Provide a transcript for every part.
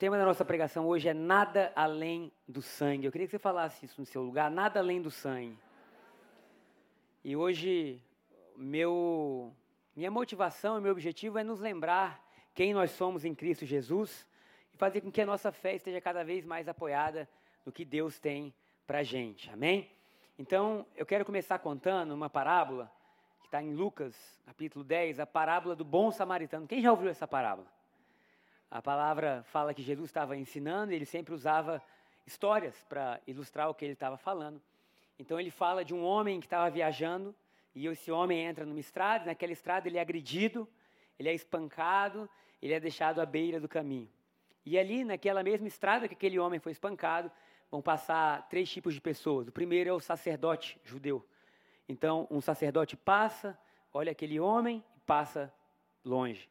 tema da nossa pregação hoje é nada além do sangue. Eu queria que você falasse isso no seu lugar, nada além do sangue. E hoje, meu, minha motivação e meu objetivo é nos lembrar quem nós somos em Cristo Jesus e fazer com que a nossa fé esteja cada vez mais apoiada no que Deus tem para a gente. Amém? Então, eu quero começar contando uma parábola que está em Lucas, capítulo 10, a parábola do bom samaritano. Quem já ouviu essa parábola? A palavra fala que Jesus estava ensinando ele sempre usava histórias para ilustrar o que ele estava falando. Então ele fala de um homem que estava viajando e esse homem entra numa estrada, naquela estrada ele é agredido, ele é espancado, ele é deixado à beira do caminho. E ali, naquela mesma estrada que aquele homem foi espancado, vão passar três tipos de pessoas. O primeiro é o sacerdote judeu. Então, um sacerdote passa, olha aquele homem e passa longe.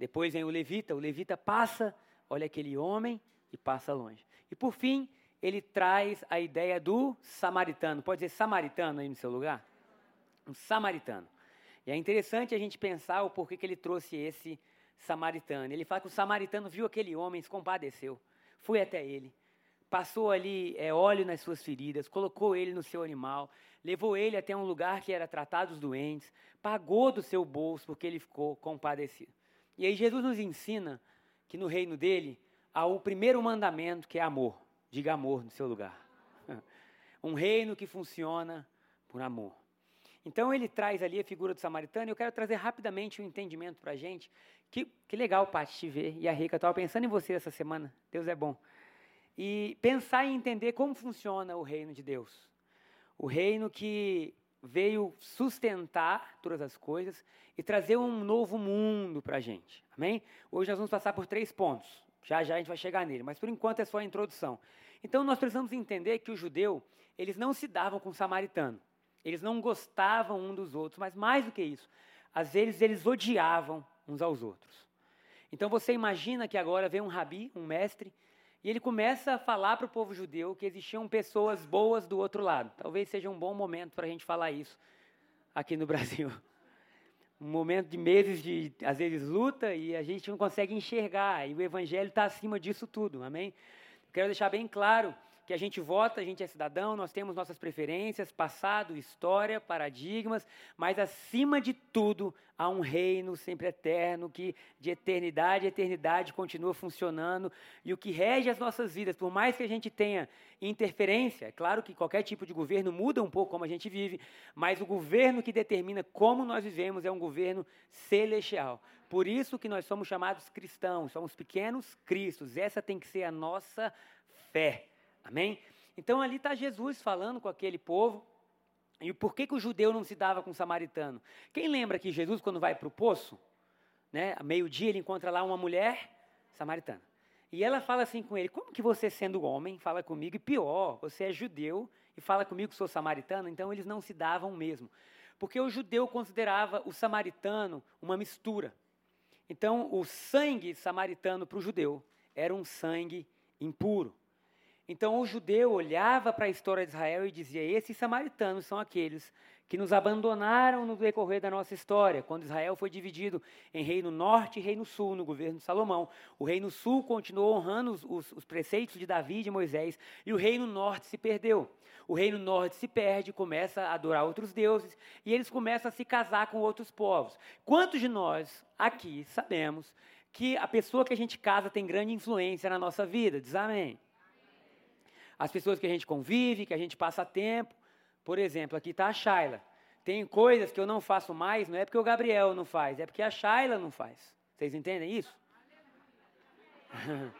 Depois vem o levita, o levita passa, olha aquele homem e passa longe. E por fim, ele traz a ideia do samaritano. Pode dizer samaritano aí no seu lugar? Um samaritano. E é interessante a gente pensar o porquê que ele trouxe esse samaritano. Ele fala que o samaritano viu aquele homem, se compadeceu, foi até ele, passou ali é, óleo nas suas feridas, colocou ele no seu animal, levou ele até um lugar que era tratado os doentes, pagou do seu bolso porque ele ficou compadecido. E aí Jesus nos ensina que no reino dele há o primeiro mandamento que é amor. Diga amor no seu lugar. Um reino que funciona por amor. Então ele traz ali a figura do samaritano e eu quero trazer rapidamente um entendimento para a gente. Que, que legal, Paty, te ver. E a Rica, estava pensando em você essa semana. Deus é bom. E pensar e entender como funciona o reino de Deus. O reino que veio sustentar todas as coisas e trazer um novo mundo para a gente. Amém? Hoje nós vamos passar por três pontos. Já já a gente vai chegar nele, mas por enquanto é só a introdução. Então nós precisamos entender que o judeu, eles não se davam com o samaritano. Eles não gostavam um dos outros, mas mais do que isso, às vezes eles odiavam uns aos outros. Então você imagina que agora vem um rabi, um mestre, e ele começa a falar para o povo judeu que existiam pessoas boas do outro lado. Talvez seja um bom momento para a gente falar isso aqui no Brasil. Um momento de meses de, às vezes, luta e a gente não consegue enxergar. E o evangelho está acima disso tudo, amém? Quero deixar bem claro que a gente vota, a gente é cidadão, nós temos nossas preferências, passado, história, paradigmas, mas acima de tudo há um reino sempre eterno que de eternidade a eternidade continua funcionando e o que rege as nossas vidas, por mais que a gente tenha interferência, é claro que qualquer tipo de governo muda um pouco como a gente vive, mas o governo que determina como nós vivemos é um governo celestial. Por isso que nós somos chamados cristãos, somos pequenos cristos. Essa tem que ser a nossa fé. Amém? Então ali está Jesus falando com aquele povo. E por que, que o judeu não se dava com o samaritano? Quem lembra que Jesus, quando vai para o poço, né, a meio-dia ele encontra lá uma mulher samaritana. E ela fala assim com ele: Como que você, sendo homem, fala comigo? E pior, você é judeu e fala comigo que sou samaritano? Então eles não se davam mesmo. Porque o judeu considerava o samaritano uma mistura. Então o sangue samaritano para o judeu era um sangue impuro. Então o judeu olhava para a história de Israel e dizia: esses samaritanos são aqueles que nos abandonaram no decorrer da nossa história, quando Israel foi dividido em reino norte e reino sul, no governo de Salomão. O reino sul continuou honrando os, os, os preceitos de Davi e de Moisés, e o reino norte se perdeu. O reino norte se perde, começa a adorar outros deuses, e eles começam a se casar com outros povos. Quantos de nós aqui sabemos que a pessoa que a gente casa tem grande influência na nossa vida? Diz amém as pessoas que a gente convive, que a gente passa tempo. Por exemplo, aqui está a Shaila. Tem coisas que eu não faço mais, não é porque o Gabriel não faz, é porque a Shaila não faz. Vocês entendem isso?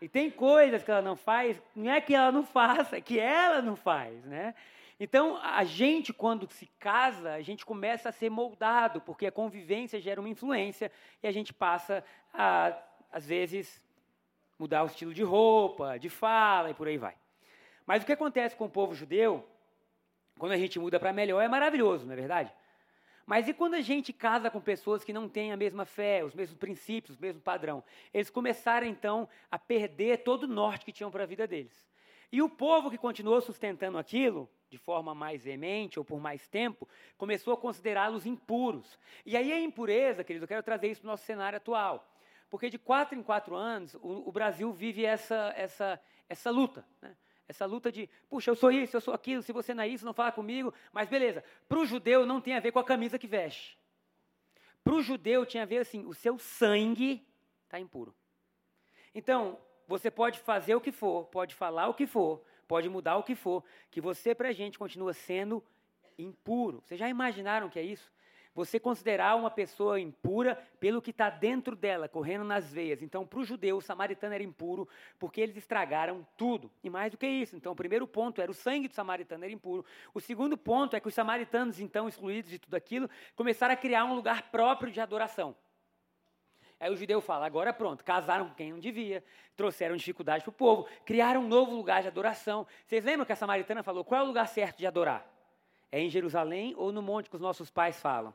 e tem coisas que ela não faz, não é que ela não faça, é que ela não faz, né? Então, a gente, quando se casa, a gente começa a ser moldado, porque a convivência gera uma influência e a gente passa a, às vezes, mudar o estilo de roupa, de fala e por aí vai. Mas o que acontece com o povo judeu, quando a gente muda para melhor, é maravilhoso, não é verdade? Mas e quando a gente casa com pessoas que não têm a mesma fé, os mesmos princípios, o mesmo padrão? Eles começaram então a perder todo o norte que tinham para a vida deles. E o povo que continuou sustentando aquilo, de forma mais veemente ou por mais tempo, começou a considerá-los impuros. E aí a impureza, querido, eu quero trazer isso para o nosso cenário atual. Porque de quatro em quatro anos, o, o Brasil vive essa, essa, essa luta. Né? Essa luta de, puxa, eu sou isso, eu sou aquilo, se você não é isso, não fala comigo. Mas beleza, para o judeu não tem a ver com a camisa que veste. Para o judeu tinha a ver assim, o seu sangue está impuro. Então, você pode fazer o que for, pode falar o que for, pode mudar o que for, que você para a gente continua sendo impuro. Vocês já imaginaram que é isso? Você considerar uma pessoa impura pelo que está dentro dela, correndo nas veias. Então, para o judeu, o samaritano era impuro porque eles estragaram tudo. E mais do que isso. Então, o primeiro ponto era o sangue do samaritano era impuro. O segundo ponto é que os samaritanos, então, excluídos de tudo aquilo, começaram a criar um lugar próprio de adoração. Aí o judeu fala: agora pronto, casaram com quem não devia, trouxeram dificuldade para o povo, criaram um novo lugar de adoração. Vocês lembram que a samaritana falou: qual é o lugar certo de adorar? É em Jerusalém ou no monte que os nossos pais falam?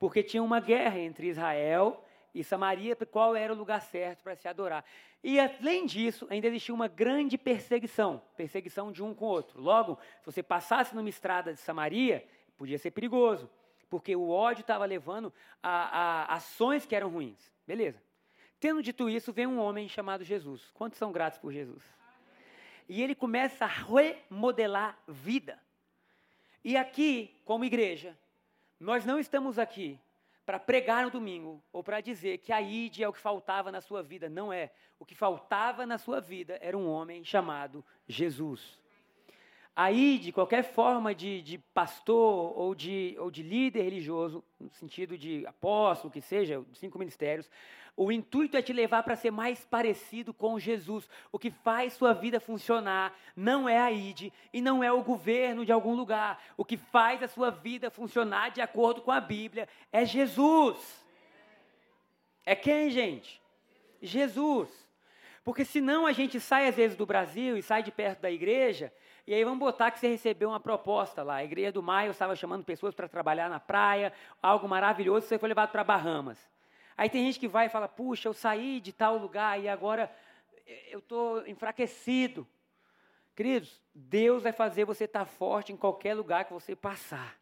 Porque tinha uma guerra entre Israel e Samaria, qual era o lugar certo para se adorar. E além disso, ainda existia uma grande perseguição, perseguição de um com o outro. Logo, se você passasse numa estrada de Samaria, podia ser perigoso, porque o ódio estava levando a, a ações que eram ruins. Beleza. Tendo dito isso, vem um homem chamado Jesus. Quantos são gratos por Jesus? E ele começa a remodelar vida. E aqui, como igreja, nós não estamos aqui para pregar no domingo ou para dizer que a ID é o que faltava na sua vida. Não é. O que faltava na sua vida era um homem chamado Jesus. A ID, qualquer forma de, de pastor ou de, ou de líder religioso, no sentido de apóstolo, que seja, cinco ministérios, o intuito é te levar para ser mais parecido com Jesus. O que faz sua vida funcionar não é a ID e não é o governo de algum lugar. O que faz a sua vida funcionar de acordo com a Bíblia é Jesus. É quem, gente? Jesus. Porque senão a gente sai às vezes do Brasil e sai de perto da igreja, e aí vamos botar que você recebeu uma proposta lá. A igreja do Maio estava chamando pessoas para trabalhar na praia, algo maravilhoso, você foi levado para Bahamas. Aí tem gente que vai e fala: puxa, eu saí de tal lugar e agora eu estou enfraquecido. Queridos, Deus vai fazer você estar tá forte em qualquer lugar que você passar.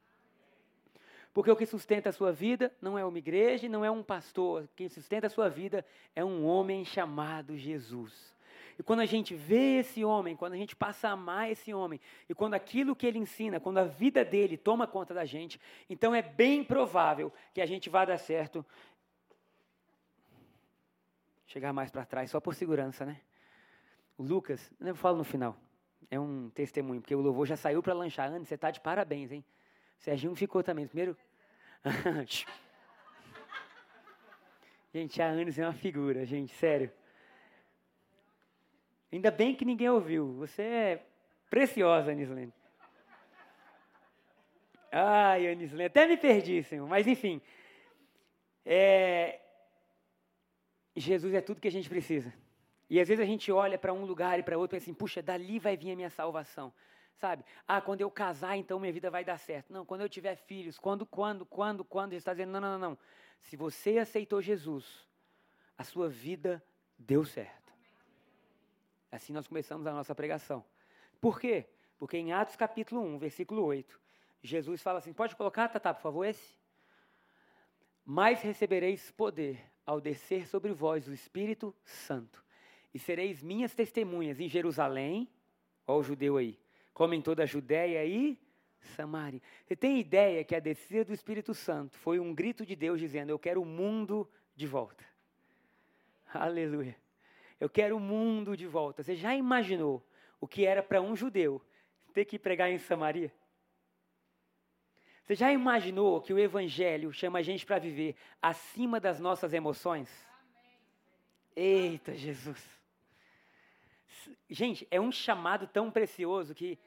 Porque o que sustenta a sua vida não é uma igreja, não é um pastor. Quem sustenta a sua vida é um homem chamado Jesus. E quando a gente vê esse homem, quando a gente passa a amar esse homem, e quando aquilo que ele ensina, quando a vida dele toma conta da gente, então é bem provável que a gente vá dar certo chegar mais para trás, só por segurança, né? O Lucas, eu falo no final, é um testemunho, porque o louvor já saiu para lanchar. Ana, você está de parabéns, hein? Serginho ficou também. Primeiro. gente, a Anis é uma figura, gente, sério. Ainda bem que ninguém ouviu. Você é preciosa, Anislene. Ai, Anislene, até me perdi, Senhor. Mas, enfim. É, Jesus é tudo que a gente precisa. E às vezes a gente olha para um lugar e para outro e pensa assim, puxa, dali vai vir a minha salvação. Sabe? Ah, quando eu casar, então minha vida vai dar certo. Não, quando eu tiver filhos, quando, quando, quando, quando, Jesus está dizendo, não, não, não, não. Se você aceitou Jesus, a sua vida deu certo. Assim nós começamos a nossa pregação. Por quê? Porque em Atos capítulo 1, versículo 8, Jesus fala assim, pode colocar, Tatá, por favor, esse? Mas recebereis poder ao descer sobre vós o Espírito Santo, e sereis minhas testemunhas em Jerusalém, ó o judeu aí, como em toda a Judéia e Samaria. Você tem ideia que a descida do Espírito Santo foi um grito de Deus dizendo: Eu quero o mundo de volta. Aleluia. Eu quero o mundo de volta. Você já imaginou o que era para um judeu ter que pregar em Samaria? Você já imaginou que o Evangelho chama a gente para viver acima das nossas emoções? Eita, Jesus. Gente, é um chamado tão precioso que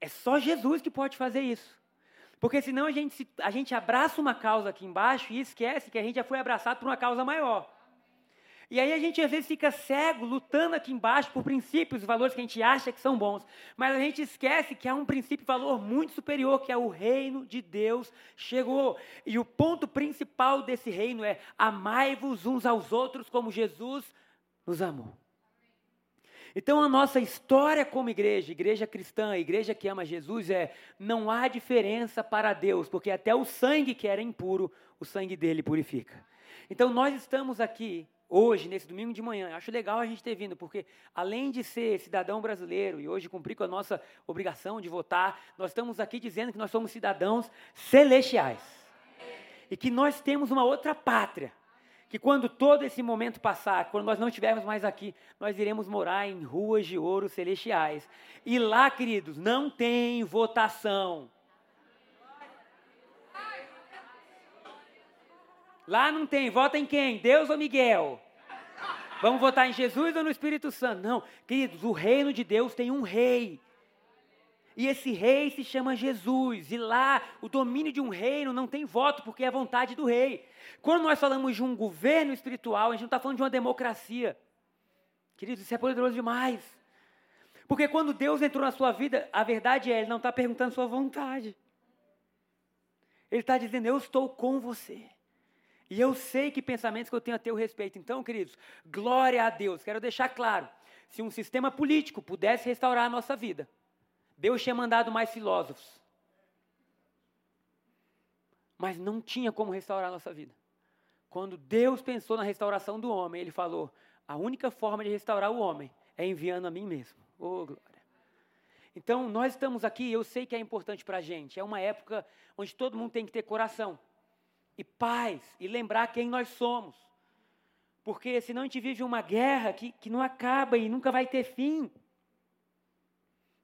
é só Jesus que pode fazer isso. Porque senão a gente, a gente abraça uma causa aqui embaixo e esquece que a gente já foi abraçado por uma causa maior. E aí a gente às vezes fica cego, lutando aqui embaixo por princípios, valores que a gente acha que são bons. Mas a gente esquece que há um princípio e valor muito superior, que é o reino de Deus chegou. E o ponto principal desse reino é amai-vos uns aos outros como Jesus nos amou. Então a nossa história como igreja, igreja cristã, igreja que ama Jesus, é não há diferença para Deus, porque até o sangue que era impuro, o sangue dele purifica. Então nós estamos aqui hoje, nesse domingo de manhã. Acho legal a gente ter vindo, porque além de ser cidadão brasileiro e hoje cumprir com a nossa obrigação de votar, nós estamos aqui dizendo que nós somos cidadãos celestiais. E que nós temos uma outra pátria. Que quando todo esse momento passar, quando nós não estivermos mais aqui, nós iremos morar em ruas de ouro celestiais. E lá, queridos, não tem votação. Lá não tem, vota em quem? Deus ou Miguel? Vamos votar em Jesus ou no Espírito Santo? Não, queridos, o reino de Deus tem um rei. E esse rei se chama Jesus. E lá, o domínio de um reino não tem voto, porque é a vontade do rei. Quando nós falamos de um governo espiritual, a gente não está falando de uma democracia. Queridos, isso é poderoso demais. Porque quando Deus entrou na sua vida, a verdade é, Ele não está perguntando sua vontade. Ele está dizendo, eu estou com você. E eu sei que pensamentos que eu tenho a teu respeito. Então, queridos, glória a Deus. Quero deixar claro: se um sistema político pudesse restaurar a nossa vida, Deus tinha mandado mais filósofos. Mas não tinha como restaurar a nossa vida. Quando Deus pensou na restauração do homem, Ele falou: a única forma de restaurar o homem é enviando a mim mesmo. Oh, glória. Então, nós estamos aqui, eu sei que é importante para a gente. É uma época onde todo mundo tem que ter coração e paz e lembrar quem nós somos. Porque senão a gente vive uma guerra que, que não acaba e nunca vai ter fim.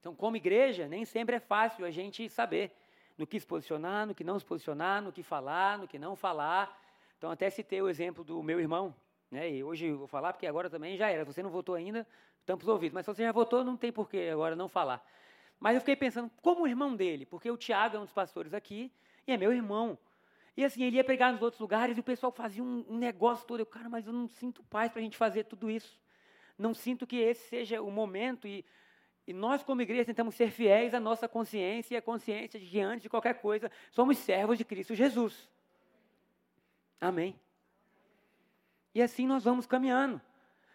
Então, como igreja, nem sempre é fácil a gente saber no que se posicionar, no que não se posicionar, no que falar, no que não falar. Então, até citei o exemplo do meu irmão, né? E hoje eu vou falar porque agora também já era. Você não votou ainda, tampa os ouvidos. Mas se você já votou, não tem por que agora não falar. Mas eu fiquei pensando, como o irmão dele? Porque o Tiago é um dos pastores aqui e é meu irmão. E assim, ele ia pregar nos outros lugares e o pessoal fazia um, um negócio todo. Eu, cara, mas eu não sinto paz para a gente fazer tudo isso. Não sinto que esse seja o momento. E, e nós, como igreja, tentamos ser fiéis à nossa consciência e à consciência de que, antes de qualquer coisa, somos servos de Cristo Jesus. Amém. E assim nós vamos caminhando.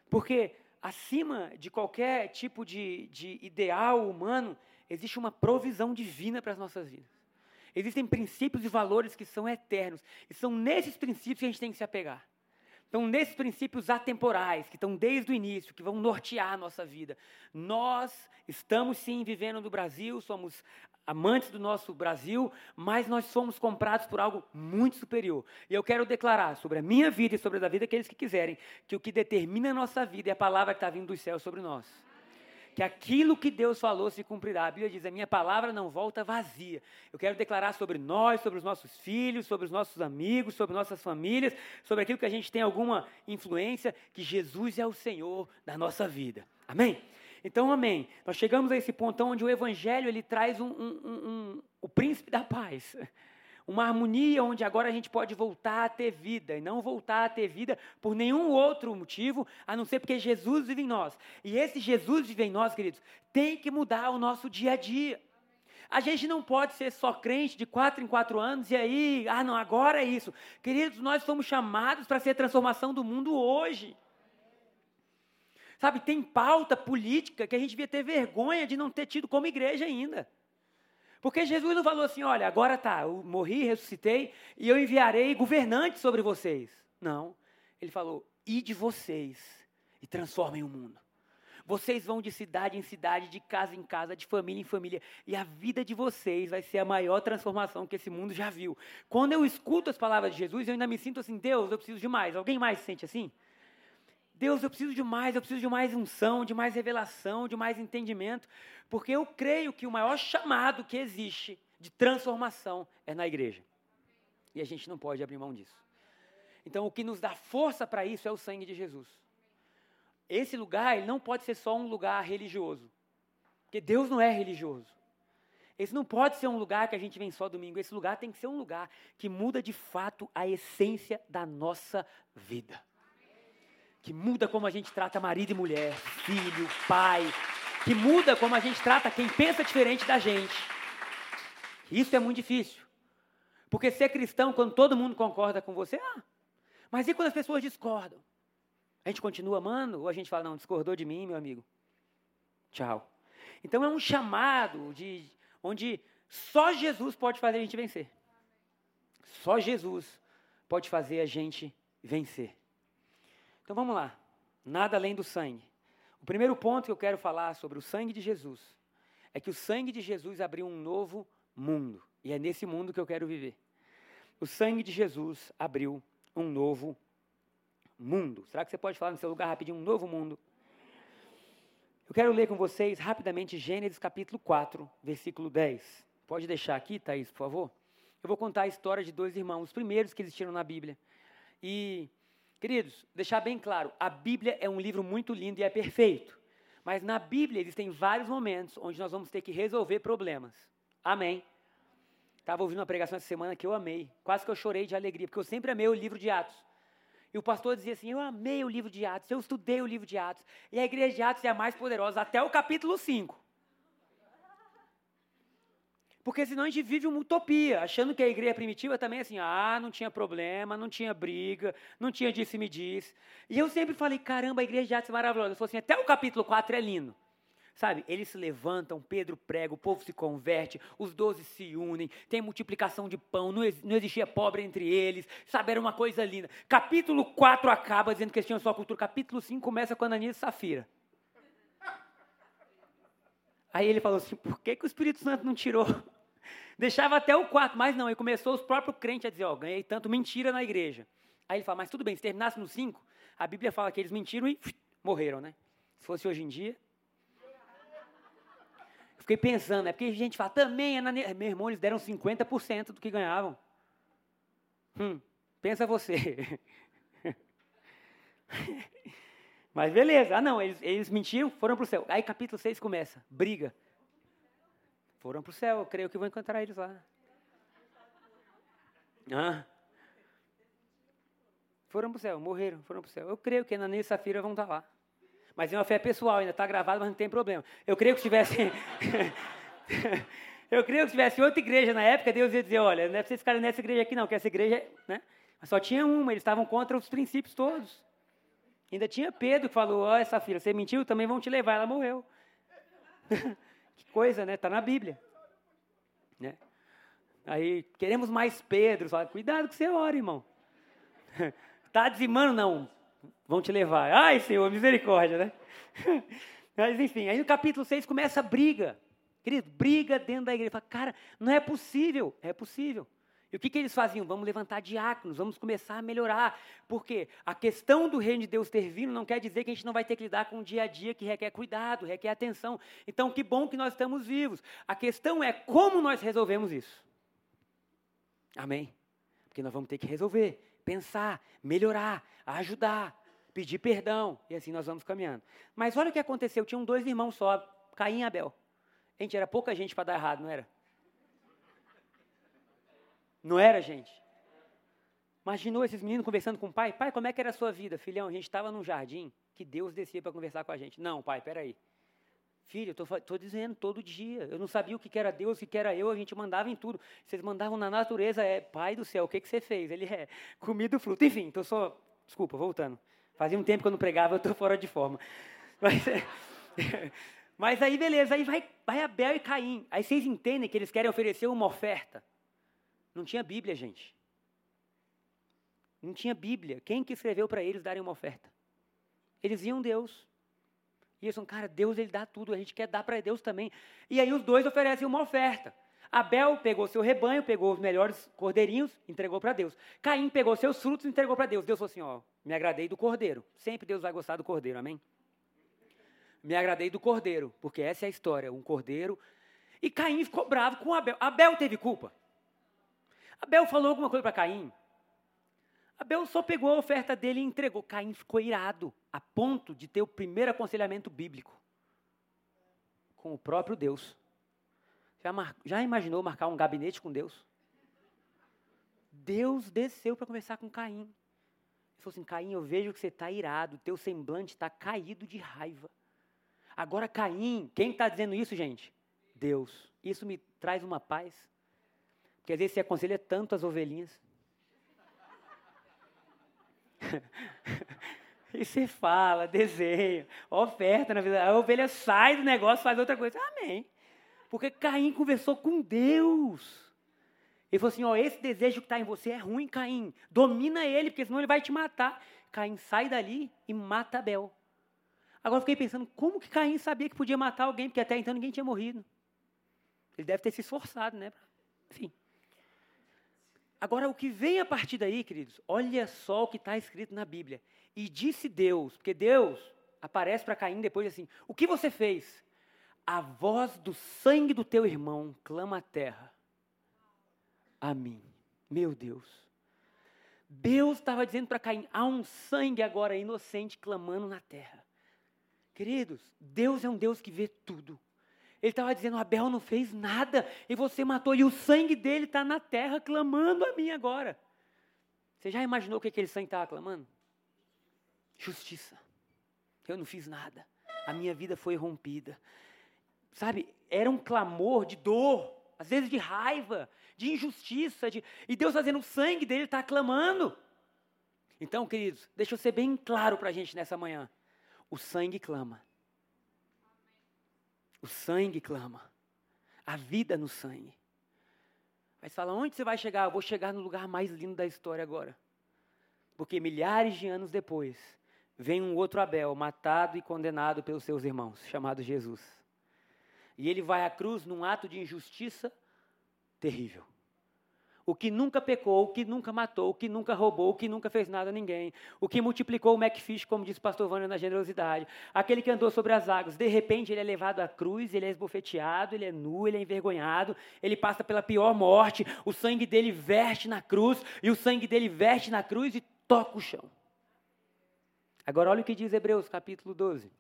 Porque acima de qualquer tipo de, de ideal humano, existe uma provisão divina para as nossas vidas. Existem princípios e valores que são eternos. E são nesses princípios que a gente tem que se apegar. Então, nesses princípios atemporais, que estão desde o início, que vão nortear a nossa vida. Nós estamos sim vivendo no Brasil, somos amantes do nosso Brasil, mas nós somos comprados por algo muito superior. E eu quero declarar sobre a minha vida e sobre a da vida daqueles que quiserem, que o que determina a nossa vida é a palavra que está vindo dos céus sobre nós que aquilo que Deus falou se cumprirá. A Bíblia diz: a minha palavra não volta vazia. Eu quero declarar sobre nós, sobre os nossos filhos, sobre os nossos amigos, sobre nossas famílias, sobre aquilo que a gente tem alguma influência, que Jesus é o Senhor da nossa vida. Amém? Então, amém. Nós chegamos a esse ponto onde o Evangelho ele traz um, um, um, o príncipe da paz uma harmonia onde agora a gente pode voltar a ter vida e não voltar a ter vida por nenhum outro motivo, a não ser porque Jesus vive em nós. E esse Jesus vive em nós, queridos, tem que mudar o nosso dia a dia. A gente não pode ser só crente de quatro em quatro anos e aí, ah, não, agora é isso. Queridos, nós somos chamados para ser transformação do mundo hoje. Sabe, tem pauta política que a gente devia ter vergonha de não ter tido como igreja ainda. Porque Jesus não falou assim: olha, agora tá, eu morri, ressuscitei e eu enviarei governantes sobre vocês. Não. Ele falou: e de vocês e transformem o mundo. Vocês vão de cidade em cidade, de casa em casa, de família em família, e a vida de vocês vai ser a maior transformação que esse mundo já viu. Quando eu escuto as palavras de Jesus, eu ainda me sinto assim: Deus, eu preciso de mais. Alguém mais se sente assim? Deus, eu preciso de mais, eu preciso de mais unção, de mais revelação, de mais entendimento, porque eu creio que o maior chamado que existe de transformação é na igreja. E a gente não pode abrir mão disso. Então, o que nos dá força para isso é o sangue de Jesus. Esse lugar ele não pode ser só um lugar religioso, porque Deus não é religioso. Esse não pode ser um lugar que a gente vem só domingo. Esse lugar tem que ser um lugar que muda de fato a essência da nossa vida. Que muda como a gente trata marido e mulher, filho, pai, que muda como a gente trata quem pensa diferente da gente. Isso é muito difícil. Porque ser cristão, quando todo mundo concorda com você, ah, mas e quando as pessoas discordam? A gente continua amando ou a gente fala, não, discordou de mim, meu amigo? Tchau. Então é um chamado de onde só Jesus pode fazer a gente vencer. Só Jesus pode fazer a gente vencer. Então vamos lá. Nada além do sangue. O primeiro ponto que eu quero falar sobre o sangue de Jesus é que o sangue de Jesus abriu um novo mundo. E é nesse mundo que eu quero viver. O sangue de Jesus abriu um novo mundo. Será que você pode falar no seu lugar rapidinho um novo mundo? Eu quero ler com vocês rapidamente Gênesis capítulo 4, versículo 10. Pode deixar aqui, Thaís, por favor? Eu vou contar a história de dois irmãos, os primeiros que existiram na Bíblia. E, queridos, deixar bem claro, a Bíblia é um livro muito lindo e é perfeito. Mas na Bíblia existem vários momentos onde nós vamos ter que resolver problemas. Amém? Estava ouvindo uma pregação essa semana que eu amei. Quase que eu chorei de alegria, porque eu sempre amei o livro de Atos. E o pastor dizia assim: Eu amei o livro de Atos, eu estudei o livro de Atos. E a igreja de Atos é a mais poderosa até o capítulo 5. Porque senão a gente vive uma utopia, achando que a igreja primitiva também é assim, ah, não tinha problema, não tinha briga, não tinha disse-me diz. E eu sempre falei, caramba, a igreja de Atos é maravilhosa. Eu falei assim, até o capítulo 4 é lindo. Sabe, eles se levantam, Pedro prega, o povo se converte, os doze se unem, tem multiplicação de pão, não, não existia pobre entre eles, sabe, era uma coisa linda. Capítulo 4 acaba dizendo que eles tinham só cultura, capítulo 5 começa com Ananias e Safira. Aí ele falou assim: por que, que o Espírito Santo não tirou? Deixava até o quarto, mas não, ele começou os próprios crentes a dizer: ó, ganhei tanto mentira na igreja. Aí ele fala: mas tudo bem, se terminasse no 5, a Bíblia fala que eles mentiram e morreram, né? Se fosse hoje em dia. Eu fiquei pensando, é porque a gente fala, também, é meu irmão, eles deram 50% do que ganhavam. Hum, pensa você. Mas beleza. Ah, não, eles, eles mentiram, foram para o céu. Aí capítulo 6 começa, briga. Foram para o céu, eu creio que vou encontrar eles lá. Ah. Foram para o céu, morreram, foram para o céu. Eu creio que Ananias e Safira vão estar lá. Mas é uma fé pessoal, ainda está gravado, mas não tem problema. Eu creio que tivesse. eu creio que tivesse outra igreja na época, Deus ia dizer: olha, não é para vocês ficarem nessa igreja aqui, não, que essa igreja. Né? Mas só tinha uma, eles estavam contra os princípios todos. Ainda tinha Pedro que falou: Ó, oh, essa filha, você mentiu, também vão te levar. Ela morreu. que coisa, né? Está na Bíblia. Né? Aí, queremos mais Pedro. Fala, Cuidado que você ora, irmão. Está dizimando? Não. Vão te levar. Ai, Senhor, misericórdia, né? Mas, enfim, aí no capítulo 6 começa a briga. Querido, briga dentro da igreja. Fala, cara, não é possível. É possível. E o que, que eles faziam? Vamos levantar diáconos, vamos começar a melhorar. Porque a questão do reino de Deus ter vindo não quer dizer que a gente não vai ter que lidar com um dia a dia que requer cuidado, requer atenção. Então, que bom que nós estamos vivos. A questão é como nós resolvemos isso. Amém? Porque nós vamos ter que resolver, pensar, melhorar, ajudar, pedir perdão. E assim nós vamos caminhando. Mas olha o que aconteceu: tinham dois irmãos só, Caim e Abel. Gente, era pouca gente para dar errado, não era? Não era, gente? Imaginou esses meninos conversando com o pai? Pai, como é que era a sua vida? Filhão, a gente estava num jardim que Deus descia para conversar com a gente. Não, pai, peraí. Filho, eu estou dizendo todo dia. Eu não sabia o que era Deus, o que era eu, a gente mandava em tudo. Vocês mandavam na natureza, é, pai do céu, o que, que você fez? Ele é, comi do fruto. Enfim, estou só. Desculpa, voltando. Fazia um tempo que eu não pregava, eu estou fora de forma. Mas, mas aí, beleza, aí vai, vai Abel e Caim. Aí vocês entendem que eles querem oferecer uma oferta. Não tinha Bíblia, gente. Não tinha Bíblia. Quem que escreveu para eles darem uma oferta? Eles iam Deus. E eles falam, cara, Deus ele dá tudo, a gente quer dar para Deus também. E aí os dois oferecem uma oferta. Abel pegou seu rebanho, pegou os melhores cordeirinhos, entregou para Deus. Caim pegou seus frutos e entregou para Deus. Deus falou assim: ó, me agradei do cordeiro. Sempre Deus vai gostar do cordeiro, amém? Me agradei do cordeiro, porque essa é a história, um cordeiro. E Caim ficou bravo com Abel. Abel teve culpa. Abel falou alguma coisa para Caim. Abel só pegou a oferta dele e entregou. Caim ficou irado, a ponto de ter o primeiro aconselhamento bíblico com o próprio Deus. Já, mar... Já imaginou marcar um gabinete com Deus? Deus desceu para conversar com Caim. Ele falou assim: Caim, eu vejo que você está irado, teu semblante está caído de raiva. Agora, Caim, quem está dizendo isso, gente? Deus. Isso me traz uma paz. Porque às vezes você aconselha tanto as ovelhinhas. e você fala, desenha, oferta na vida. A ovelha sai do negócio, faz outra coisa. Amém. Porque Caim conversou com Deus. Ele falou assim: ó, esse desejo que está em você é ruim, Caim. Domina ele, porque senão ele vai te matar. Caim sai dali e mata Abel. Agora eu fiquei pensando, como que Caim sabia que podia matar alguém? Porque até então ninguém tinha morrido. Ele deve ter se esforçado, né? Enfim. Agora, o que vem a partir daí, queridos, olha só o que está escrito na Bíblia. E disse Deus, porque Deus aparece para Caim depois assim: O que você fez? A voz do sangue do teu irmão clama a terra a mim. Meu Deus. Deus estava dizendo para Caim: há um sangue agora inocente clamando na terra. Queridos, Deus é um Deus que vê tudo. Ele estava dizendo: Abel não fez nada e você matou, e o sangue dele está na terra clamando a mim agora. Você já imaginou o que aquele sangue estava clamando? Justiça. Eu não fiz nada. A minha vida foi rompida. Sabe, era um clamor de dor, às vezes de raiva, de injustiça. De... E Deus fazendo o sangue dele está clamando. Então, queridos, deixa eu ser bem claro para a gente nessa manhã. O sangue clama. O sangue clama. A vida no sangue. Mas fala, onde você vai chegar? Eu vou chegar no lugar mais lindo da história agora. Porque milhares de anos depois, vem um outro Abel, matado e condenado pelos seus irmãos, chamado Jesus. E ele vai à cruz num ato de injustiça terrível. O que nunca pecou, o que nunca matou, o que nunca roubou, o que nunca fez nada a ninguém. O que multiplicou o Macfish, como disse o pastor Vânia, na generosidade. Aquele que andou sobre as águas. De repente ele é levado à cruz, ele é esbofeteado, ele é nu, ele é envergonhado, ele passa pela pior morte. O sangue dele verte na cruz, e o sangue dele verte na cruz e toca o chão. Agora olha o que diz Hebreus capítulo 12.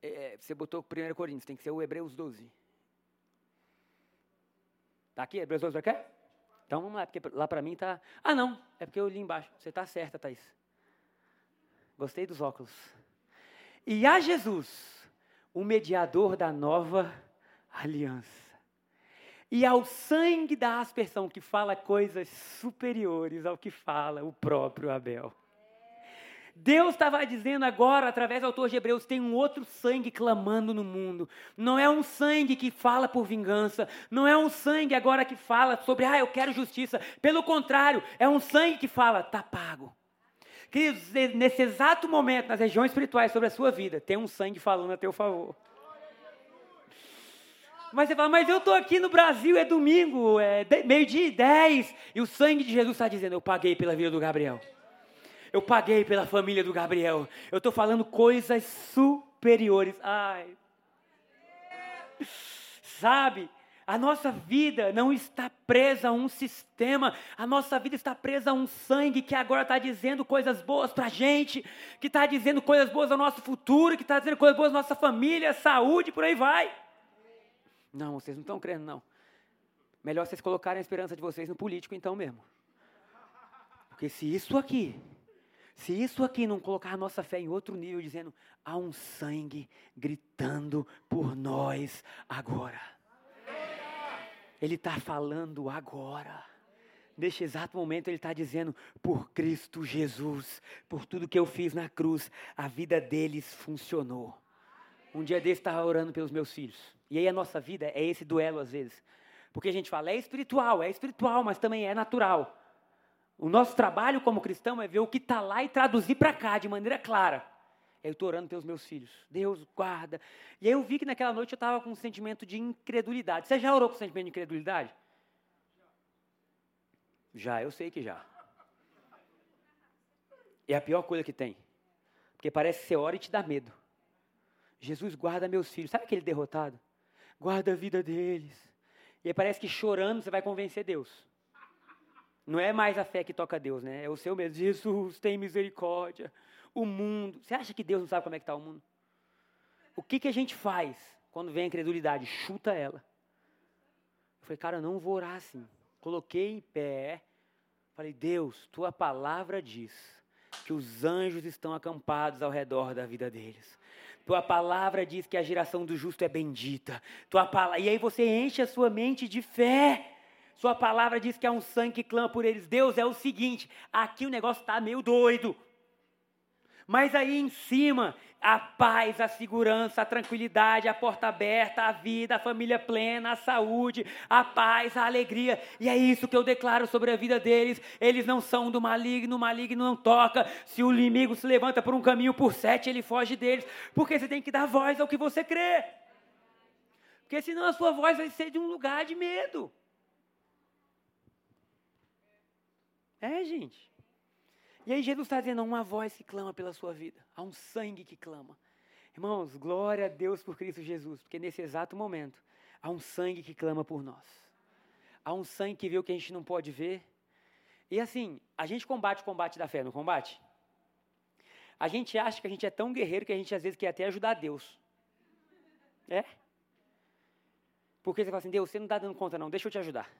É, você botou 1 Coríntios, tem que ser o Hebreus 12. Está aqui? Hebreus 12 para quê? Então vamos lá, porque lá para mim está. Ah, não, é porque eu li embaixo. Você está certa, Thaís. Gostei dos óculos. E a Jesus, o mediador da nova aliança. E ao sangue da aspersão, que fala coisas superiores ao que fala o próprio Abel. Deus estava dizendo agora, através do autor de Hebreus, tem um outro sangue clamando no mundo. Não é um sangue que fala por vingança. Não é um sangue agora que fala sobre, ah, eu quero justiça. Pelo contrário, é um sangue que fala, está pago. Queridos, nesse exato momento, nas regiões espirituais sobre a sua vida, tem um sangue falando a teu favor. Mas você fala, mas eu estou aqui no Brasil, é domingo, é meio-dia e dez, e o sangue de Jesus está dizendo, eu paguei pela vida do Gabriel eu paguei pela família do Gabriel. Eu estou falando coisas superiores. Ai. Sabe? A nossa vida não está presa a um sistema, a nossa vida está presa a um sangue que agora está dizendo coisas boas para a gente, que está dizendo coisas boas ao nosso futuro, que está dizendo coisas boas à nossa família, saúde, por aí vai. Não, vocês não estão crendo, não. Melhor vocês colocarem a esperança de vocês no político, então mesmo. Porque se isso aqui se isso aqui não colocar a nossa fé em outro nível, dizendo, há um sangue gritando por nós agora. Ele está falando agora. Neste exato momento, ele está dizendo: por Cristo Jesus, por tudo que eu fiz na cruz, a vida deles funcionou. Um dia desse estava orando pelos meus filhos. E aí a nossa vida é esse duelo às vezes. Porque a gente fala, é espiritual, é espiritual, mas também é natural. O nosso trabalho como cristão é ver o que está lá e traduzir para cá de maneira clara. Eu estou orando pelos meus filhos. Deus guarda. E aí eu vi que naquela noite eu estava com um sentimento de incredulidade. Você já orou com sentimento de incredulidade? Já, eu sei que já. É a pior coisa que tem. Porque parece que você ora e te dá medo. Jesus guarda meus filhos. Sabe aquele derrotado? Guarda a vida deles. E aí parece que chorando você vai convencer Deus. Não é mais a fé que toca a Deus, né? É o seu mesmo. Jesus, tem misericórdia. O mundo. Você acha que Deus não sabe como é que está o mundo? O que, que a gente faz quando vem a incredulidade? Chuta ela. Eu falei, cara, eu não vou orar assim. Coloquei em pé. Falei, Deus, tua palavra diz que os anjos estão acampados ao redor da vida deles. Tua palavra diz que a geração do justo é bendita. Tua. E aí você enche a sua mente de fé. Sua palavra diz que há um sangue que clama por eles. Deus, é o seguinte: aqui o negócio está meio doido. Mas aí em cima, a paz, a segurança, a tranquilidade, a porta aberta, a vida, a família plena, a saúde, a paz, a alegria. E é isso que eu declaro sobre a vida deles. Eles não são do maligno, o maligno não toca. Se o inimigo se levanta por um caminho por sete, ele foge deles. Porque você tem que dar voz ao que você crê. Porque senão a sua voz vai ser de um lugar de medo. É, gente. E aí Jesus está dizendo, há uma voz que clama pela sua vida, há um sangue que clama. Irmãos, glória a Deus por Cristo Jesus, porque nesse exato momento há um sangue que clama por nós. Há um sangue que vê o que a gente não pode ver. E assim, a gente combate o combate da fé, não combate? A gente acha que a gente é tão guerreiro que a gente às vezes quer até ajudar Deus. É? Porque você fala assim, Deus, você não está dando conta não, deixa eu te ajudar.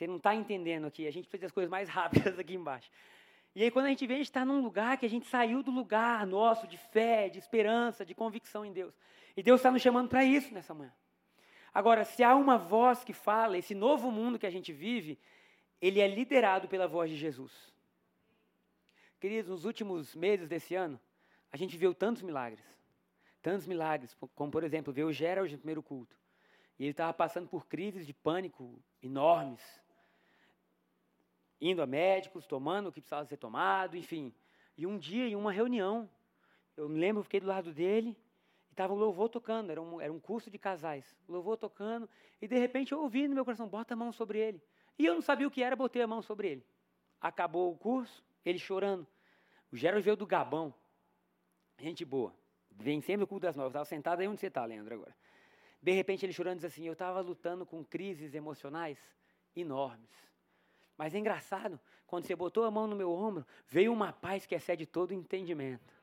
Você não está entendendo aqui. A gente precisa das coisas mais rápidas aqui embaixo. E aí, quando a gente vê, a gente está num lugar que a gente saiu do lugar nosso de fé, de esperança, de convicção em Deus. E Deus está nos chamando para isso nessa manhã. Agora, se há uma voz que fala, esse novo mundo que a gente vive, ele é liderado pela voz de Jesus. Queridos, nos últimos meses desse ano, a gente viu tantos milagres. Tantos milagres, como por exemplo, ver o Gerald no primeiro culto. E ele estava passando por crises de pânico enormes indo a médicos, tomando o que precisava ser tomado, enfim. E um dia, em uma reunião, eu me lembro, eu fiquei do lado dele, e estava o louvor tocando, era um, era um curso de casais, o louvor tocando, e de repente eu ouvi no meu coração, bota a mão sobre ele. E eu não sabia o que era, botei a mão sobre ele. Acabou o curso, ele chorando. O Gerald veio do Gabão, gente boa, vem sempre no culto das nove, estava sentado aí onde você está, Leandro, agora. De repente ele chorando diz assim, eu estava lutando com crises emocionais enormes mas é engraçado, quando você botou a mão no meu ombro, veio uma paz que excede todo entendimento.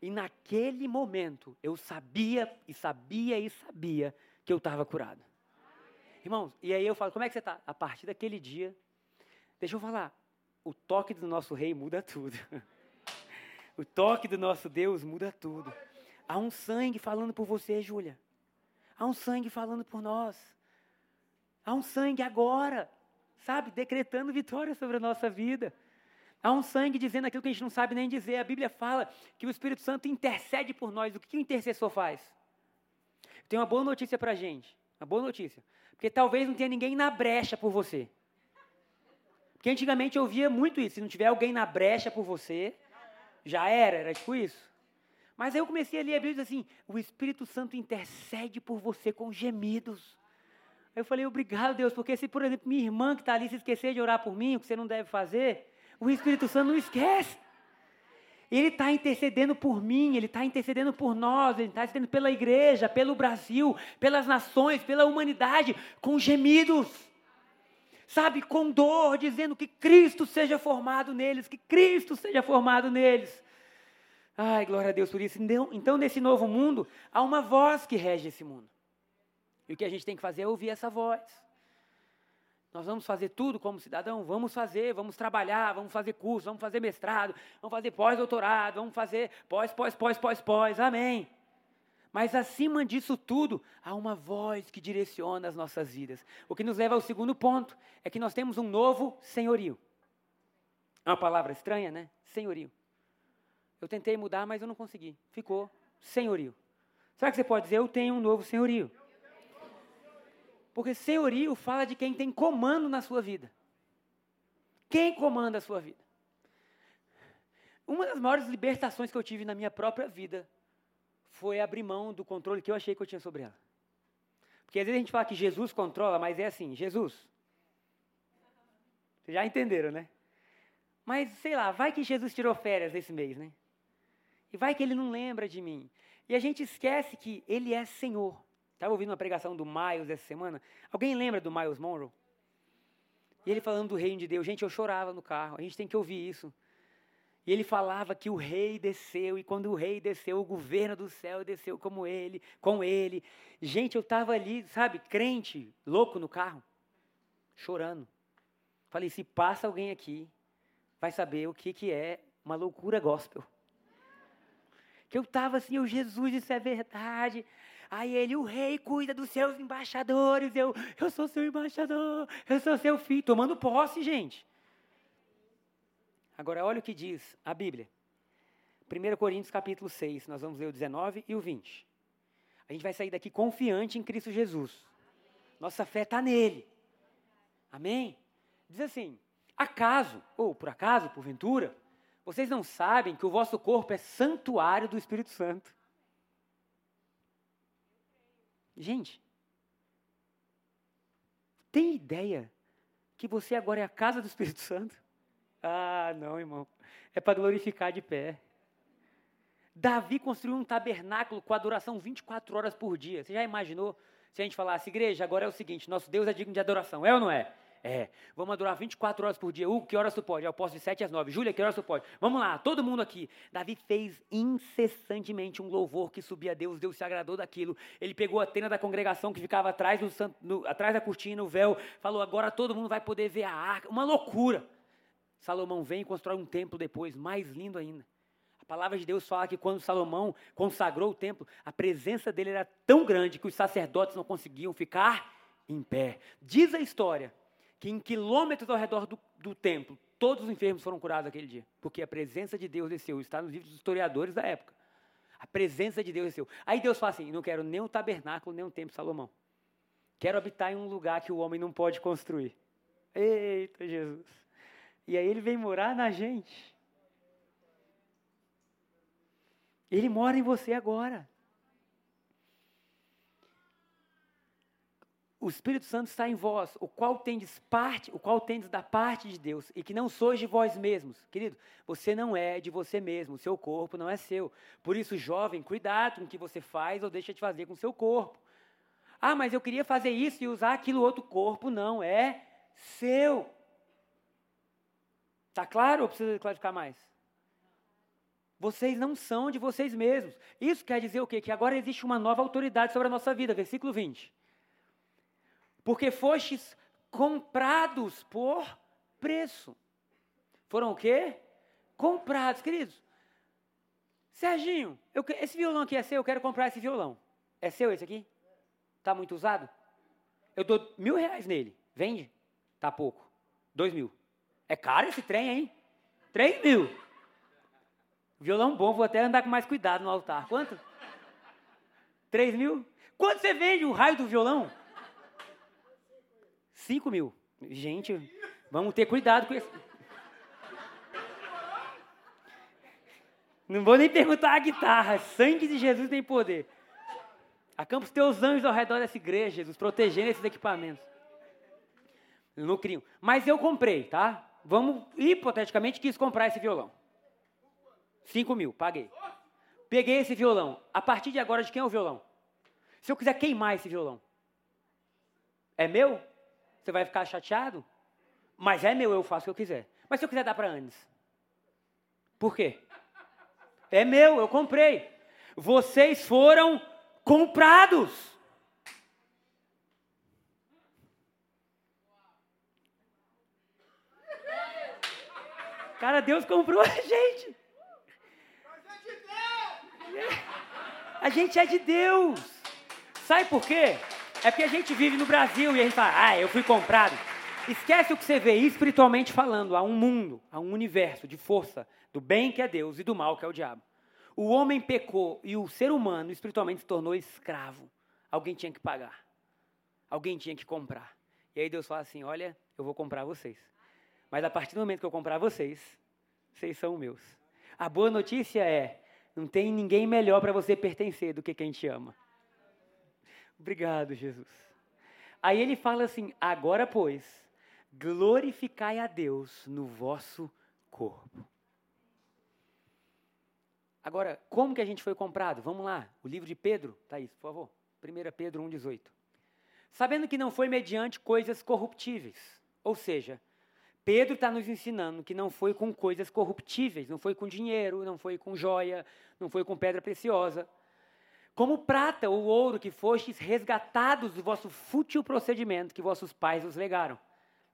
E naquele momento, eu sabia, e sabia, e sabia que eu estava curado. Irmãos, e aí eu falo, como é que você está? A partir daquele dia, deixa eu falar, o toque do nosso rei muda tudo. o toque do nosso Deus muda tudo. Há um sangue falando por você, Júlia. Há um sangue falando por nós. Há um sangue agora sabe, decretando vitória sobre a nossa vida. Há um sangue dizendo aquilo que a gente não sabe nem dizer. A Bíblia fala que o Espírito Santo intercede por nós. O que o intercessor faz? Tem uma boa notícia para a gente. Uma boa notícia. Porque talvez não tenha ninguém na brecha por você. Porque antigamente eu ouvia muito isso. Se não tiver alguém na brecha por você, já era, era tipo isso. Mas aí eu comecei a ler a Bíblia e assim: o Espírito Santo intercede por você com gemidos. Eu falei, obrigado, Deus, porque se, por exemplo, minha irmã que está ali se esquecer de orar por mim, o que você não deve fazer, o Espírito Santo não esquece. Ele está intercedendo por mim, ele está intercedendo por nós, ele está intercedendo pela igreja, pelo Brasil, pelas nações, pela humanidade, com gemidos. Sabe, com dor, dizendo que Cristo seja formado neles, que Cristo seja formado neles. Ai, glória a Deus por isso. Então, então nesse novo mundo, há uma voz que rege esse mundo. E o que a gente tem que fazer é ouvir essa voz. Nós vamos fazer tudo como cidadão? Vamos fazer, vamos trabalhar, vamos fazer curso, vamos fazer mestrado, vamos fazer pós-doutorado, vamos fazer pós, pós, pós, pós, pós, amém. Mas acima disso tudo, há uma voz que direciona as nossas vidas. O que nos leva ao segundo ponto, é que nós temos um novo senhorio. É uma palavra estranha, né? Senhorio. Eu tentei mudar, mas eu não consegui. Ficou senhorio. Será que você pode dizer, eu tenho um novo senhorio? Porque senhorio fala de quem tem comando na sua vida. Quem comanda a sua vida? Uma das maiores libertações que eu tive na minha própria vida foi abrir mão do controle que eu achei que eu tinha sobre ela. Porque às vezes a gente fala que Jesus controla, mas é assim, Jesus. Vocês já entenderam, né? Mas sei lá, vai que Jesus tirou férias esse mês, né? E vai que ele não lembra de mim. E a gente esquece que ele é Senhor. Estava ouvindo uma pregação do Miles essa semana. Alguém lembra do Miles Monroe? E ele falando do reino de Deus. Gente, eu chorava no carro. A gente tem que ouvir isso. E ele falava que o rei desceu, e quando o rei desceu, o governo do céu desceu como ele, com ele. Gente, eu estava ali, sabe, crente, louco no carro, chorando. Falei, se passa alguém aqui, vai saber o que, que é uma loucura gospel. Que eu estava assim, o Jesus, isso é verdade. Aí ele, o rei cuida dos seus embaixadores. Eu, eu sou seu embaixador, eu sou seu filho, tomando posse, gente. Agora, olha o que diz a Bíblia. 1 Coríntios capítulo 6, nós vamos ler o 19 e o 20. A gente vai sair daqui confiante em Cristo Jesus. Nossa fé está nele. Amém? Diz assim: acaso, ou por acaso, porventura, vocês não sabem que o vosso corpo é santuário do Espírito Santo? Gente, tem ideia que você agora é a casa do Espírito Santo? Ah, não, irmão. É para glorificar de pé. Davi construiu um tabernáculo com adoração 24 horas por dia. Você já imaginou se a gente falasse, igreja, agora é o seguinte: nosso Deus é digno de adoração, é ou não é? É, vamos adorar 24 horas por dia. Hugo, que horas tu pode? Eu posso de 7 às 9. Júlia, que horas tu pode? Vamos lá, todo mundo aqui. Davi fez incessantemente um louvor que subia a Deus, Deus se agradou daquilo. Ele pegou a tenda da congregação que ficava atrás, do, no, atrás da cortina, o véu, falou: agora todo mundo vai poder ver a arca. Uma loucura. Salomão vem e constrói um templo depois, mais lindo ainda. A palavra de Deus fala que quando Salomão consagrou o templo, a presença dele era tão grande que os sacerdotes não conseguiam ficar em pé. Diz a história que em quilômetros ao redor do, do templo, todos os enfermos foram curados aquele dia, porque a presença de Deus desceu. Está nos livros dos historiadores da época. A presença de Deus desceu. Aí Deus fala assim: não quero nem um tabernáculo, nem um templo Salomão. Quero habitar em um lugar que o homem não pode construir. Eita Jesus. E aí ele vem morar na gente. Ele mora em você agora. O Espírito Santo está em vós, o qual tendes parte, o qual tendes da parte de Deus, e que não sois de vós mesmos. Querido, você não é de você mesmo, o seu corpo não é seu. Por isso, jovem, cuidado com o que você faz ou deixa de fazer com o seu corpo. Ah, mas eu queria fazer isso e usar aquilo outro corpo. Não, é seu. Está claro ou precisa clarificar mais? Vocês não são de vocês mesmos. Isso quer dizer o quê? Que agora existe uma nova autoridade sobre a nossa vida. Versículo 20. Porque fostes comprados por preço. Foram o quê? Comprados, queridos. Serginho, eu, esse violão aqui é seu, eu quero comprar esse violão. É seu esse aqui? Está muito usado? Eu dou mil reais nele. Vende? Tá pouco. Dois mil. É caro esse trem, hein? Três mil. Violão bom, vou até andar com mais cuidado no altar. Quanto? Três mil? Quanto você vende o raio do violão? Cinco mil. Gente, vamos ter cuidado com isso. Não vou nem perguntar a guitarra. Sangue de Jesus tem poder. Acampa os teus anjos ao redor dessa igreja, Jesus, protegendo esses equipamentos. Não criam. Mas eu comprei, tá? vamos, hipoteticamente, quis comprar esse violão. 5 mil, paguei. Peguei esse violão. A partir de agora, de quem é o violão? Se eu quiser queimar esse violão, é meu? Você vai ficar chateado? Mas é meu, eu faço o que eu quiser. Mas se eu quiser dar para Andes? Por quê? É meu, eu comprei. Vocês foram comprados. Cara, Deus comprou a gente. A gente é de Deus. Sabe por quê? É porque a gente vive no Brasil e a gente fala, ah, eu fui comprado. Esquece o que você vê espiritualmente falando. Há um mundo, há um universo de força do bem que é Deus e do mal que é o diabo. O homem pecou e o ser humano espiritualmente se tornou escravo. Alguém tinha que pagar. Alguém tinha que comprar. E aí Deus fala assim: Olha, eu vou comprar vocês. Mas a partir do momento que eu comprar vocês, vocês são meus. A boa notícia é: não tem ninguém melhor para você pertencer do que quem te ama. Obrigado, Jesus. Aí ele fala assim: agora, pois, glorificai a Deus no vosso corpo. Agora, como que a gente foi comprado? Vamos lá, o livro de Pedro, Thaís, por favor. 1 Pedro 1,18. Sabendo que não foi mediante coisas corruptíveis, ou seja, Pedro está nos ensinando que não foi com coisas corruptíveis, não foi com dinheiro, não foi com joia, não foi com pedra preciosa. Como prata ou ouro que fostes resgatados do vosso fútil procedimento que vossos pais os legaram.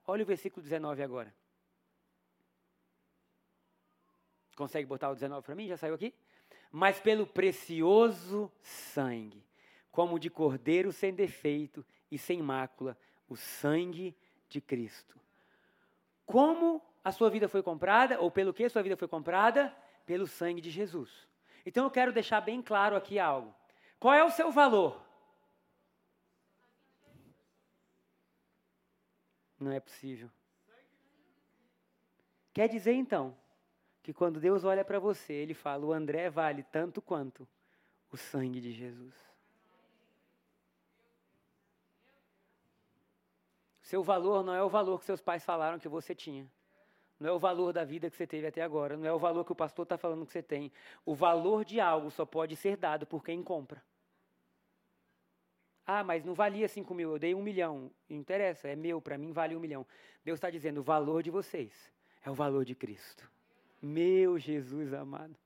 Olha o versículo 19 agora. Consegue botar o 19 para mim? Já saiu aqui? Mas pelo precioso sangue, como de cordeiro sem defeito e sem mácula, o sangue de Cristo. Como a sua vida foi comprada, ou pelo que a sua vida foi comprada? Pelo sangue de Jesus. Então eu quero deixar bem claro aqui algo. Qual é o seu valor? Não é possível. Quer dizer então que quando Deus olha para você, ele fala: o André vale tanto quanto o sangue de Jesus. Seu valor não é o valor que seus pais falaram que você tinha. Não é o valor da vida que você teve até agora. Não é o valor que o pastor está falando que você tem. O valor de algo só pode ser dado por quem compra. Ah, mas não valia 5 mil, eu dei um milhão. Não interessa, é meu, para mim vale um milhão. Deus está dizendo: o valor de vocês é o valor de Cristo. Meu Jesus amado.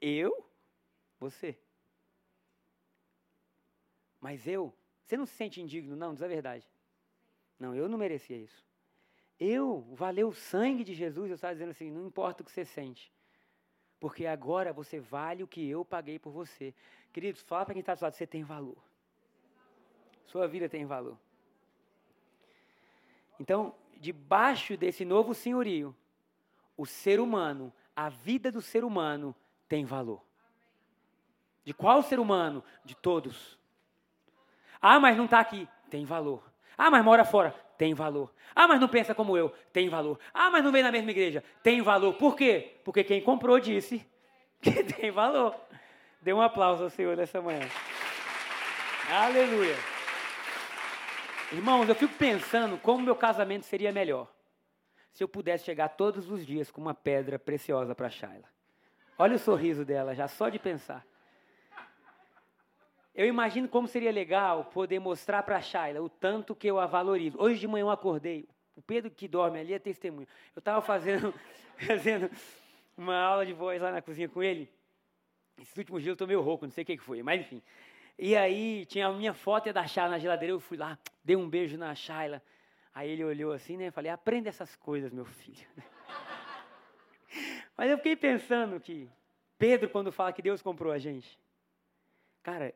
Eu, você. Mas eu, você não se sente indigno, não, diz a verdade. Não, eu não merecia isso. Eu, valeu o sangue de Jesus, eu estava dizendo assim, não importa o que você sente. Porque agora você vale o que eu paguei por você. Queridos, fala para quem está do lado, você tem valor. Sua vida tem valor. Então, debaixo desse novo senhorio, o ser humano, a vida do ser humano tem valor. De qual ser humano? De todos. Ah, mas não está aqui. Tem valor. Ah, mas mora fora. Tem valor. Ah, mas não pensa como eu. Tem valor. Ah, mas não vem na mesma igreja. Tem valor. Por quê? Porque quem comprou disse que tem valor. Dê um aplauso ao Senhor nessa manhã. Aleluia. Irmãos, eu fico pensando como meu casamento seria melhor se eu pudesse chegar todos os dias com uma pedra preciosa para Shaila. Olha o sorriso dela, já só de pensar. Eu imagino como seria legal poder mostrar para a Shaila o tanto que eu a valorizo. Hoje de manhã eu acordei, o Pedro que dorme ali é testemunho. Eu estava fazendo, fazendo uma aula de voz lá na cozinha com ele. Esses últimos dias eu estou meio rouco, não sei o que foi, mas enfim. E aí tinha a minha foto da Shayla na geladeira, eu fui lá, dei um beijo na Shayla. Aí ele olhou assim, né? Falei, aprenda essas coisas, meu filho. Mas eu fiquei pensando que Pedro, quando fala que Deus comprou a gente, cara,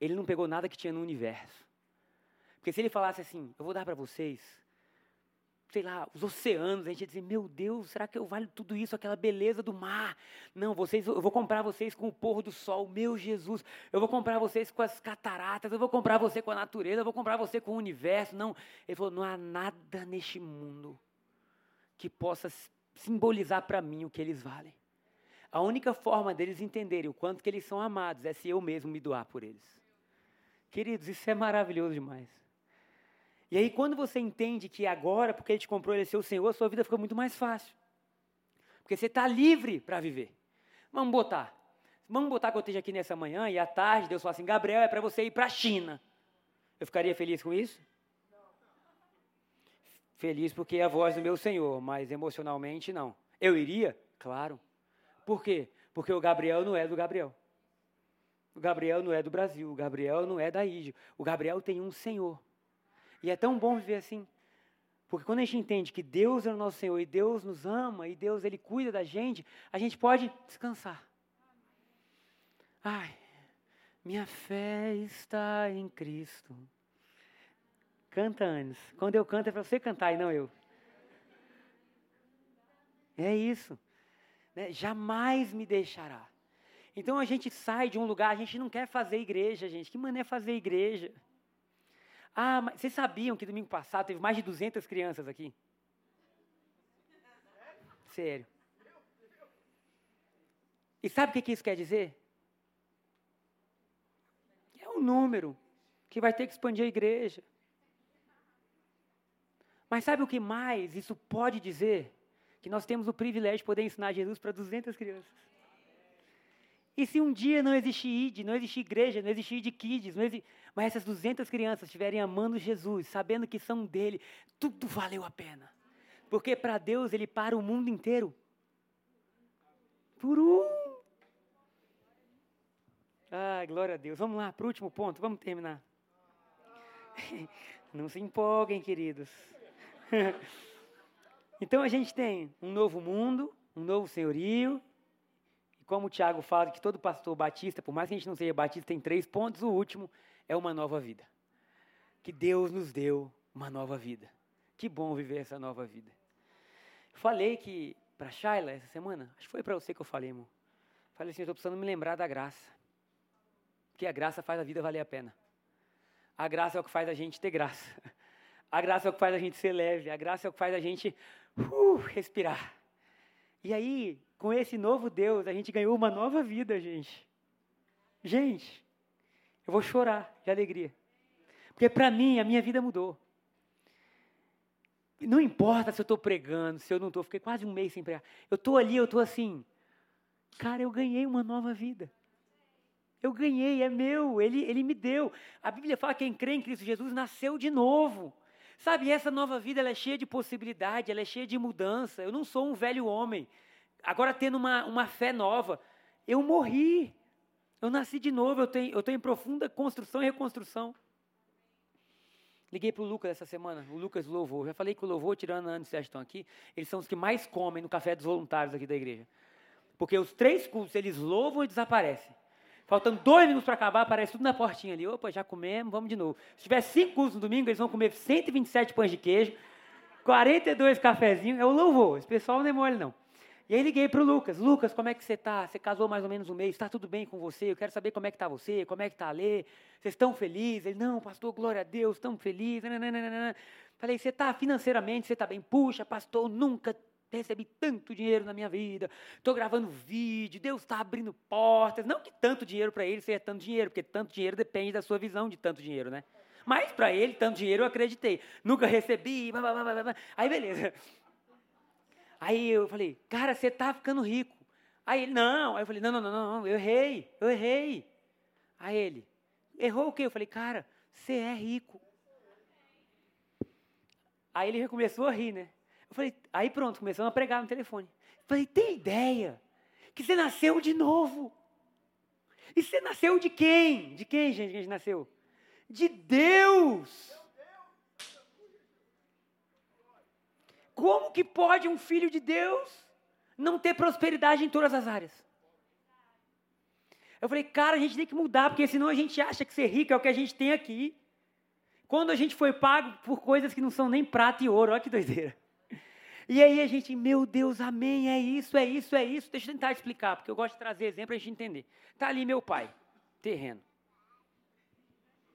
ele não pegou nada que tinha no universo. Porque se ele falasse assim, eu vou dar para vocês sei lá, os oceanos, a gente ia dizer, meu Deus, será que eu valho tudo isso, aquela beleza do mar? Não, vocês, eu vou comprar vocês com o pôr do sol, meu Jesus, eu vou comprar vocês com as cataratas, eu vou comprar você com a natureza, eu vou comprar você com o universo. Não, ele falou, não há nada neste mundo que possa simbolizar para mim o que eles valem. A única forma deles entenderem o quanto que eles são amados é se eu mesmo me doar por eles. Queridos, isso é maravilhoso demais. E aí, quando você entende que agora, porque Ele te comprou, Ele é seu Senhor, a sua vida fica muito mais fácil. Porque você está livre para viver. Vamos botar. Vamos botar que eu esteja aqui nessa manhã e à tarde Deus fala assim: Gabriel, é para você ir para a China. Eu ficaria feliz com isso? Feliz porque é a voz do meu Senhor, mas emocionalmente não. Eu iria? Claro. Por quê? Porque o Gabriel não é do Gabriel. O Gabriel não é do Brasil. O Gabriel não é da Ídia. O Gabriel tem um Senhor. E é tão bom viver assim. Porque quando a gente entende que Deus é o nosso Senhor e Deus nos ama e Deus ele cuida da gente, a gente pode descansar. Ai, minha fé está em Cristo. Canta, Anis. Quando eu canto é para você cantar e não eu. É isso. Né? Jamais me deixará. Então a gente sai de um lugar, a gente não quer fazer igreja, gente. Que mané fazer igreja? Ah, mas vocês sabiam que domingo passado teve mais de 200 crianças aqui? Sério. E sabe o que isso quer dizer? É um número que vai ter que expandir a igreja. Mas sabe o que mais isso pode dizer? Que nós temos o privilégio de poder ensinar Jesus para 200 crianças. E se um dia não existir ID, não existir igreja, não existir ID Kids, mas essas 200 crianças estiverem amando Jesus, sabendo que são dele, tudo valeu a pena. Porque para Deus ele para o mundo inteiro. Por um. Ah, glória a Deus. Vamos lá, para o último ponto, vamos terminar. Não se empolguem, queridos. Então a gente tem um novo mundo, um novo senhorio. Como o Tiago fala que todo pastor batista, por mais que a gente não seja batista, tem três pontos. O último é uma nova vida. Que Deus nos deu uma nova vida. Que bom viver essa nova vida. Falei que para Shaila essa semana, acho que foi para você que eu falei, irmão. Falei assim, estou precisando me lembrar da graça. Porque a graça faz a vida valer a pena. A graça é o que faz a gente ter graça. A graça é o que faz a gente ser leve. A graça é o que faz a gente uh, respirar. E aí, com esse novo Deus, a gente ganhou uma nova vida, gente. Gente, eu vou chorar de alegria. Porque para mim, a minha vida mudou. Não importa se eu estou pregando, se eu não estou, fiquei quase um mês sem pregar. Eu estou ali, eu estou assim, cara, eu ganhei uma nova vida. Eu ganhei, é meu, ele, ele me deu. A Bíblia fala que quem crê em Cristo Jesus nasceu de novo. Sabe, essa nova vida ela é cheia de possibilidade, ela é cheia de mudança. Eu não sou um velho homem, agora tendo uma, uma fé nova. Eu morri, eu nasci de novo, eu tenho, eu tenho profunda construção e reconstrução. Liguei para o Lucas essa semana, o Lucas Louvor. Já falei que o Louvor, tirando a Ana e Sérgio estão aqui, eles são os que mais comem no café dos voluntários aqui da igreja. Porque os três cultos, eles louvam e desaparecem. Faltando dois minutos para acabar, aparece tudo na portinha ali. Opa, já comemos, vamos de novo. Se tiver cinco cursos no domingo, eles vão comer 127 pães de queijo, 42 cafezinhos. É o louvor. Esse pessoal não é mole, não. E aí liguei para o Lucas. Lucas, como é que você está? Você casou mais ou menos um mês, está tudo bem com você? Eu quero saber como é que está você, como é que está a Lê. Vocês estão felizes? Ele, não, pastor, glória a Deus, estamos felizes. Falei, você está financeiramente, você está bem? Puxa, pastor, nunca recebi tanto dinheiro na minha vida, estou gravando vídeo, Deus está abrindo portas. Não que tanto dinheiro para ele seja tanto dinheiro, porque tanto dinheiro depende da sua visão de tanto dinheiro, né? Mas para ele, tanto dinheiro eu acreditei. Nunca recebi, blá, blá, blá, blá. aí beleza. Aí eu falei, cara, você está ficando rico. Aí ele, não. Aí eu falei, não, não, não, não, eu errei, eu errei. Aí ele, errou o quê? Eu falei, cara, você é rico. Aí ele começou a rir, né? Eu falei, aí pronto, começamos a pregar no telefone. Eu falei, tem ideia que você nasceu de novo. E você nasceu de quem? De quem, gente, que a gente nasceu? De Deus. Como que pode um filho de Deus não ter prosperidade em todas as áreas? Eu falei, cara, a gente tem que mudar, porque senão a gente acha que ser rico é o que a gente tem aqui. Quando a gente foi pago por coisas que não são nem prata e ouro, olha que doideira. E aí a gente, meu Deus, amém, é isso, é isso, é isso. Deixa eu tentar explicar, porque eu gosto de trazer exemplo para a gente entender. Está ali meu pai, terreno.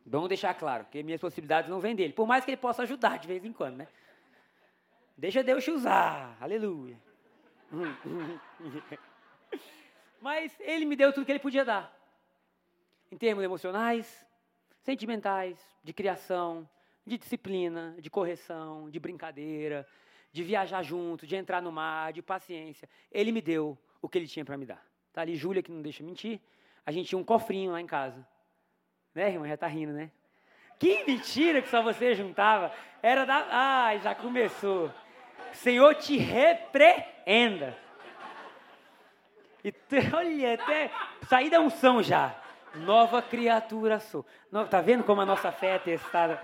Vamos deixar claro, que minhas possibilidades não vêm dele. Por mais que ele possa ajudar de vez em quando, né? Deixa Deus te usar, aleluia. Mas ele me deu tudo que ele podia dar. Em termos emocionais, sentimentais, de criação, de disciplina, de correção, de brincadeira, de viajar junto, de entrar no mar, de paciência. Ele me deu o que ele tinha para me dar. Tá ali Júlia, que não deixa mentir. A gente tinha um cofrinho lá em casa. Né, irmã? Já tá rindo, né? Que mentira que só você juntava. Era da. Ai, já começou. Senhor te repreenda. E olha, até saí da unção já. Nova criatura sou. Tá vendo como a nossa fé é testada?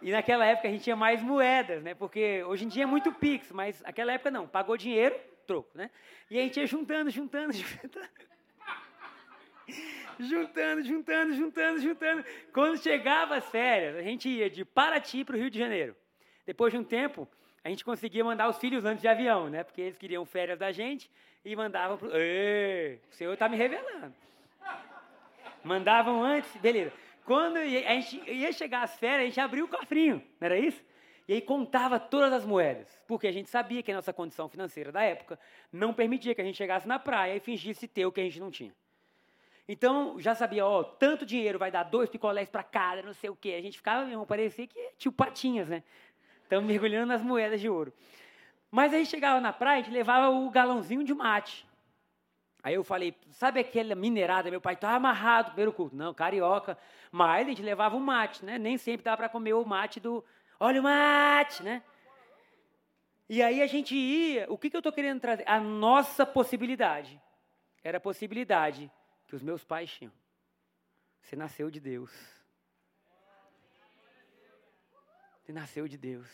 E naquela época a gente tinha mais moedas, né? Porque hoje em dia é muito Pix, mas naquela época não. Pagou dinheiro, troco, né? E a gente ia juntando, juntando, juntando. juntando, juntando, juntando, juntando. Quando chegava as férias, a gente ia de Paraty para o Rio de Janeiro. Depois de um tempo, a gente conseguia mandar os filhos antes de avião, né? Porque eles queriam férias da gente e mandavam para o Senhor está me revelando. Mandavam antes, beleza. Quando a gente ia chegar às férias, a gente abria o cofrinho, não era isso? E aí contava todas as moedas, porque a gente sabia que a nossa condição financeira da época não permitia que a gente chegasse na praia e fingisse ter o que a gente não tinha. Então, já sabia, ó, tanto dinheiro vai dar dois picolés para cada, não sei o quê. A gente ficava mesmo, parecia que tio Patinhas, né? Estamos mergulhando nas moedas de ouro. Mas aí chegava na praia, a gente levava o galãozinho de mate. Aí eu falei, sabe aquela minerada? Meu pai estava amarrado no primeiro culto. Não, carioca. Mas a gente levava o mate, né? Nem sempre dava para comer o mate do. Olha o mate, né? E aí a gente ia. O que, que eu estou querendo trazer? A nossa possibilidade. Era a possibilidade que os meus pais tinham. Você nasceu de Deus. Você nasceu de Deus.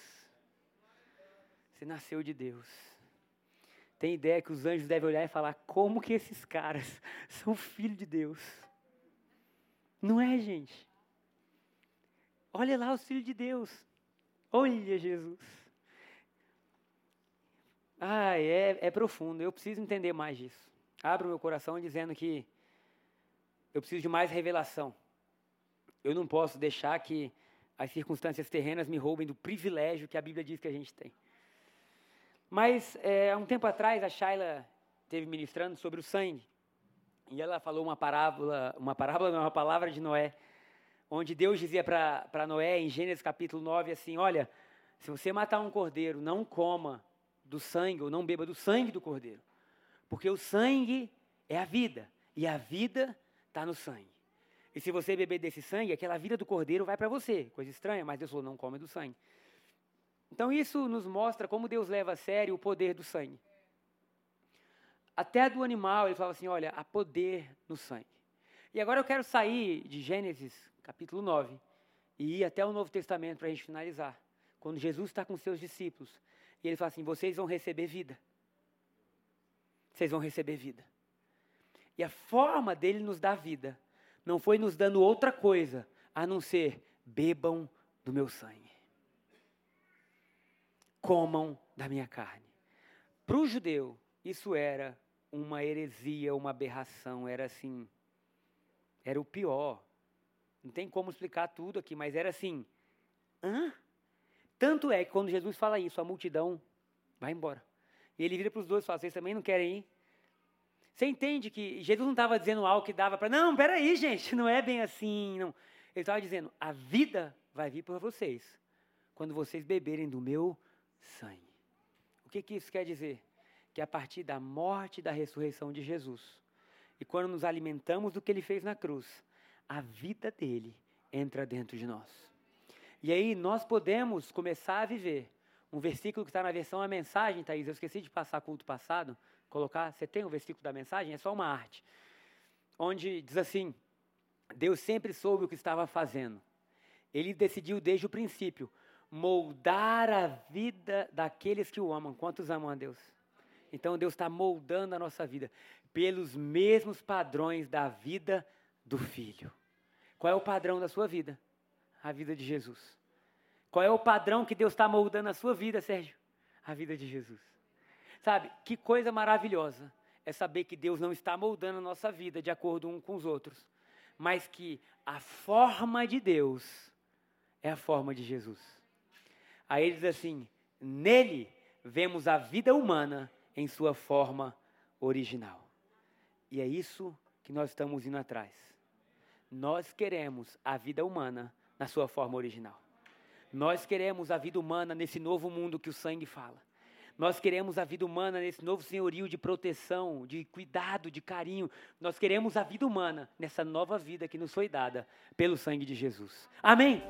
Você nasceu de Deus. Tem ideia que os anjos devem olhar e falar: como que esses caras são filhos de Deus? Não é, gente? Olha lá os filhos de Deus. Olha Jesus. Ah, é, é profundo. Eu preciso entender mais disso. Abro meu coração dizendo que eu preciso de mais revelação. Eu não posso deixar que as circunstâncias terrenas me roubem do privilégio que a Bíblia diz que a gente tem. Mas, é, há um tempo atrás, a Shaila teve ministrando sobre o sangue. E ela falou uma parábola, uma parábola não, uma palavra de Noé, onde Deus dizia para Noé, em Gênesis capítulo 9, assim, olha, se você matar um cordeiro, não coma do sangue, ou não beba do sangue do cordeiro. Porque o sangue é a vida, e a vida está no sangue. E se você beber desse sangue, aquela vida do cordeiro vai para você. Coisa estranha, mas Deus falou, não come do sangue. Então isso nos mostra como Deus leva a sério o poder do sangue. Até do animal, ele fala assim, olha, há poder no sangue. E agora eu quero sair de Gênesis, capítulo 9, e ir até o Novo Testamento para a gente finalizar. Quando Jesus está com seus discípulos, e ele fala assim, vocês vão receber vida. Vocês vão receber vida. E a forma dele nos dar vida não foi nos dando outra coisa a não ser bebam do meu sangue. Comam da minha carne. Para o judeu, isso era uma heresia, uma aberração, era assim, era o pior. Não tem como explicar tudo aqui, mas era assim, hã? Tanto é que quando Jesus fala isso, a multidão vai embora. E ele vira para os dois e fala: Vocês também não querem ir? Você entende que Jesus não estava dizendo algo que dava para. Não, peraí, gente, não é bem assim. Não. Ele estava dizendo: a vida vai vir por vocês quando vocês beberem do meu sangue. O que, que isso quer dizer? Que a partir da morte e da ressurreição de Jesus, e quando nos alimentamos do que ele fez na cruz, a vida dele entra dentro de nós. E aí nós podemos começar a viver um versículo que está na versão a mensagem, Thaís. Eu esqueci de passar culto passado colocar, você tem o versículo da mensagem? É só uma arte. Onde diz assim: Deus sempre soube o que estava fazendo. Ele decidiu desde o princípio moldar a vida daqueles que o amam. Quantos amam a Deus? Então Deus está moldando a nossa vida pelos mesmos padrões da vida do Filho. Qual é o padrão da sua vida? A vida de Jesus. Qual é o padrão que Deus está moldando a sua vida, Sérgio? A vida de Jesus. Sabe, que coisa maravilhosa é saber que Deus não está moldando a nossa vida de acordo um com os outros, mas que a forma de Deus é a forma de Jesus. Aí ele diz assim: nele vemos a vida humana em sua forma original. E é isso que nós estamos indo atrás. Nós queremos a vida humana na sua forma original. Nós queremos a vida humana nesse novo mundo que o sangue fala. Nós queremos a vida humana nesse novo senhorio de proteção, de cuidado, de carinho. Nós queremos a vida humana nessa nova vida que nos foi dada pelo sangue de Jesus. Amém?